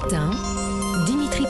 Dimitri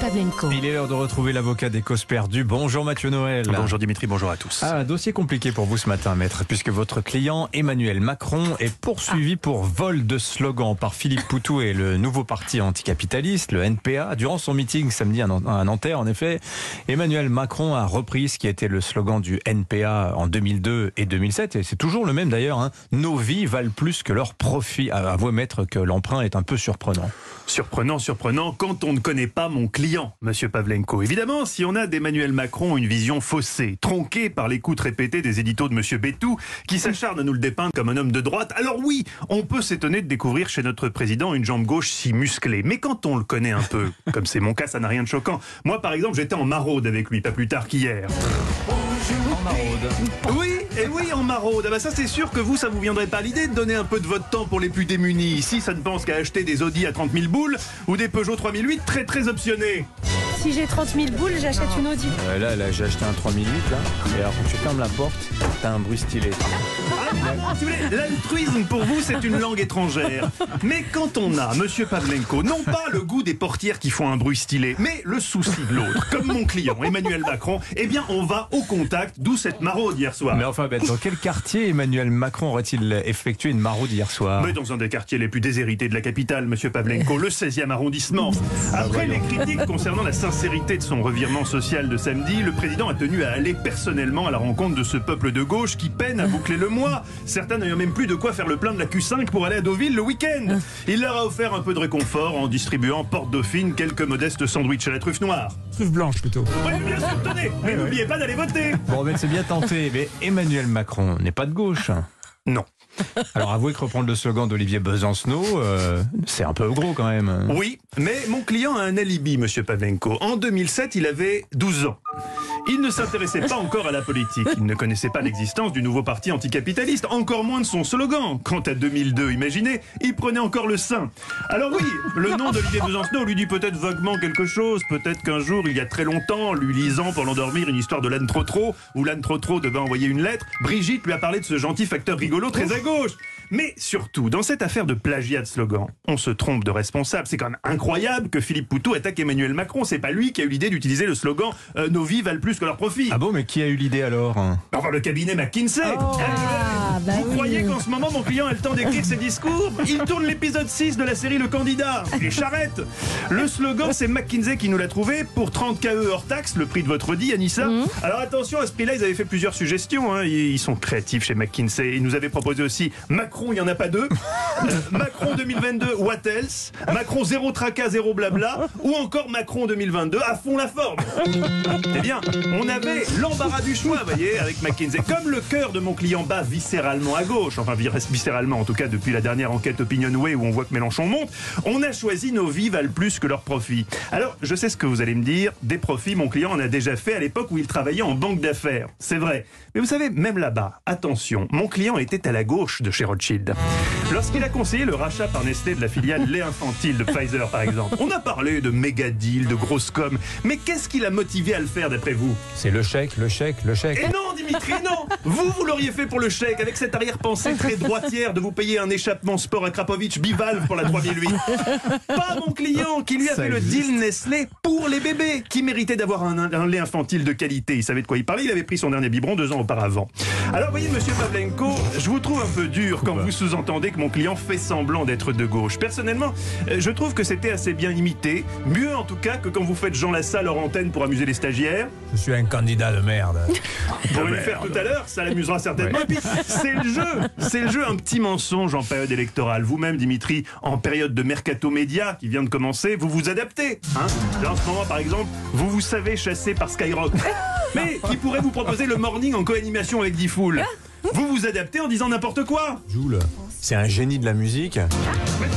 Pavlenko. Il est l'heure de retrouver l'avocat des causes perdues. Bonjour Mathieu Noël. Bonjour Dimitri, bonjour à tous. Ah, un dossier compliqué pour vous ce matin, maître, puisque votre client Emmanuel Macron est poursuivi pour vol de slogan par Philippe Poutou et le nouveau parti anticapitaliste, le NPA. Durant son meeting samedi à Nanterre, en effet, Emmanuel Macron a repris ce qui était le slogan du NPA en 2002 et 2007, et c'est toujours le même d'ailleurs. Hein. Nos vies valent plus que leurs profits. Avouez, maître, que l'emprunt est un peu surprenant. Surprenant, surprenant, quand on ne connaît pas mon client, monsieur Pavlenko. Évidemment, si on a d'Emmanuel Macron une vision faussée, tronquée par l'écoute répétée des éditos de monsieur Bétou, qui s'acharne à nous le dépeindre comme un homme de droite, alors oui, on peut s'étonner de découvrir chez notre président une jambe gauche si musclée. Mais quand on le connaît un peu, comme c'est mon cas, ça n'a rien de choquant. Moi, par exemple, j'étais en maraude avec lui, pas plus tard qu'hier. En maraude. Oui, et oui, en maraude. Ah bah ça, c'est sûr que vous, ça vous viendrait pas l'idée de donner un peu de votre temps pour les plus démunis. Ici, ça ne pense qu'à acheter des Audi à 30 000 boules ou des Peugeot 3008 très très optionnés. Si j'ai 30 000 boules, j'achète une Audi. Euh, là, là j'ai acheté un 3008 là. Et alors quand tu fermes la porte, bruit stylé. Ah, si vous voulez, l'altruisme pour vous, c'est une langue étrangère. Mais quand on a, monsieur Pavlenko, non pas le goût des portières qui font un bruit stylé, mais le souci de l'autre, comme mon client Emmanuel Macron, eh bien on va au contact, d'où cette maraude hier soir. Mais enfin, ben, dans quel quartier Emmanuel Macron aurait-il effectué une maraude hier soir? Mais dans un des quartiers les plus déshérités de la capitale, monsieur Pavlenko, le 16e arrondissement. Après les critiques concernant la sincérité de son revirement social de samedi, le président a tenu à aller personnellement à la rencontre de ce peuple de gauche qui peine à boucler le mois. Certains n'ayant même plus de quoi faire le plein de la Q5 pour aller à Deauville le week-end. Il leur a offert un peu de réconfort en distribuant porte dauphine quelques modestes sandwichs à la truffe noire. Truffe blanche plutôt. Oui, bien sûr, tenez, mais n'oubliez pas d'aller voter. Bon, ben c'est bien tenté, mais Emmanuel Macron n'est pas de gauche. Non. Alors avouez que reprendre le slogan d'Olivier Besancenot, euh, c'est un peu gros quand même. Oui, mais mon client a un alibi, monsieur Pavlenko. En 2007, il avait 12 ans. Il ne s'intéressait pas encore à la politique. Il ne connaissait pas l'existence du nouveau parti anticapitaliste, encore moins de son slogan. Quant à 2002, imaginez, il prenait encore le sein. Alors oui, le nom d'Olivier Besancenot lui dit peut-être vaguement quelque chose. Peut-être qu'un jour, il y a très longtemps, lui lisant pour l'endormir une histoire de l'âne trop où l'âne trop devait envoyer une lettre, Brigitte lui a parlé de ce gentil facteur rigolo très à gauche. Mais surtout, dans cette affaire de plagiat de slogan, on se trompe de responsable. C'est quand même incroyable que Philippe Poutou attaque Emmanuel Macron. C'est pas lui qui a eu l'idée d'utiliser le slogan euh, Nos vies valent plus que leurs profits. Ah bon, mais qui a eu l'idée alors? Enfin, le cabinet McKinsey. Ah, bah Vous oui. croyez qu'en ce moment, mon client a le temps d'écrire ses discours? Il tourne l'épisode 6 de la série Le Candidat. Les charrettes. Le slogan, c'est McKinsey qui nous l'a trouvé pour 30 KE hors taxe, le prix de votre dit, Anissa. Alors attention, à ce prix-là, ils avaient fait plusieurs suggestions. hein. Ils ils sont créatifs chez McKinsey. Ils nous avaient proposé aussi Macron, il n'y en a pas deux. Euh, Macron 2022, what else? Macron zéro tracas, zéro blabla. Ou encore Macron 2022, à fond la forme. Eh bien, on avait l'embarras du choix, vous voyez, avec McKinsey. Comme le cœur de mon client bat viscéralement à gauche, enfin vis- viscéralement en tout cas depuis la dernière enquête Opinionway où on voit que Mélenchon monte, on a choisi nos vies valent plus que leurs profits. Alors, je sais ce que vous allez me dire, des profits, mon client en a déjà fait à l'époque où il travaillait en banque d'affaires. C'est vrai. Mais vous savez, même là-bas, attention, mon client était à la gauche de chez Rothschild. Lorsqu'il a conseillé le rachat par Nestlé de la filiale lait infantile de Pfizer, par exemple, on a parlé de méga deal, de grosses com. Mais qu'est-ce qui l'a motivé à le faire d'après vous? C'est le chèque, le chèque, le chèque. et non, Dimitri, non Vous, vous l'auriez fait pour le chèque, avec cette arrière-pensée très droitière de vous payer un échappement sport à Krapovic bivalve pour la 3008. Pas mon client qui lui a Ça fait le deal Nestlé pour les bébés, qui méritait d'avoir un, un lait infantile de qualité. Il savait de quoi il parlait, il avait pris son dernier biberon deux ans auparavant. Alors, voyez, monsieur Pavlenko, je vous trouve un peu dur quand vous sous-entendez que mon client fait semblant d'être de gauche. Personnellement, euh, je trouve que c'était assez bien imité, mieux en tout cas que quand vous faites Jean Lassalle hors antenne pour amuser les stagiaires. Je suis un candidat de merde. Pour le faire tout à l'heure, ça l'amusera certainement. Et puis, c'est le jeu. C'est le jeu, un petit mensonge en période électorale. Vous-même, Dimitri, en période de mercato média qui vient de commencer, vous vous adaptez. Hein Là, en ce moment, par exemple, vous vous savez chasser par Skyrock. Mais qui pourrait vous proposer le morning en co-animation avec Diffoul Vous vous adaptez en disant n'importe quoi. Joule, c'est un génie de la musique. Mais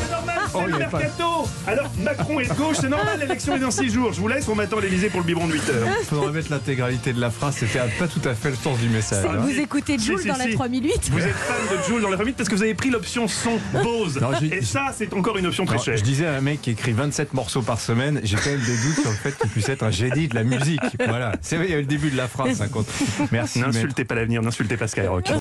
c'est c'est Oh, le mercato. Alors, Macron est de gauche, c'est normal, l'élection est dans 6 jours. Je vous laisse, on m'attend à l'Elysée pour le biberon de 8 heures. Il faudrait mettre l'intégralité de la phrase, c'était pas tout à fait le sens du message. Hein. vous écoutez Jules si, dans la si. 3008 Vous êtes fan de Jules dans la famille parce que vous avez pris l'option son Bose. Non, Et ça, c'est encore une option très chère. je disais à un mec qui écrit 27 morceaux par semaine, j'ai quand même des doutes sur le fait qu'il puisse être un génie de la musique. Voilà. C'est vrai, il y a eu le début de la phrase, ça compte. Merci. N'insultez pas l'avenir, n'insultez pas Skyrock.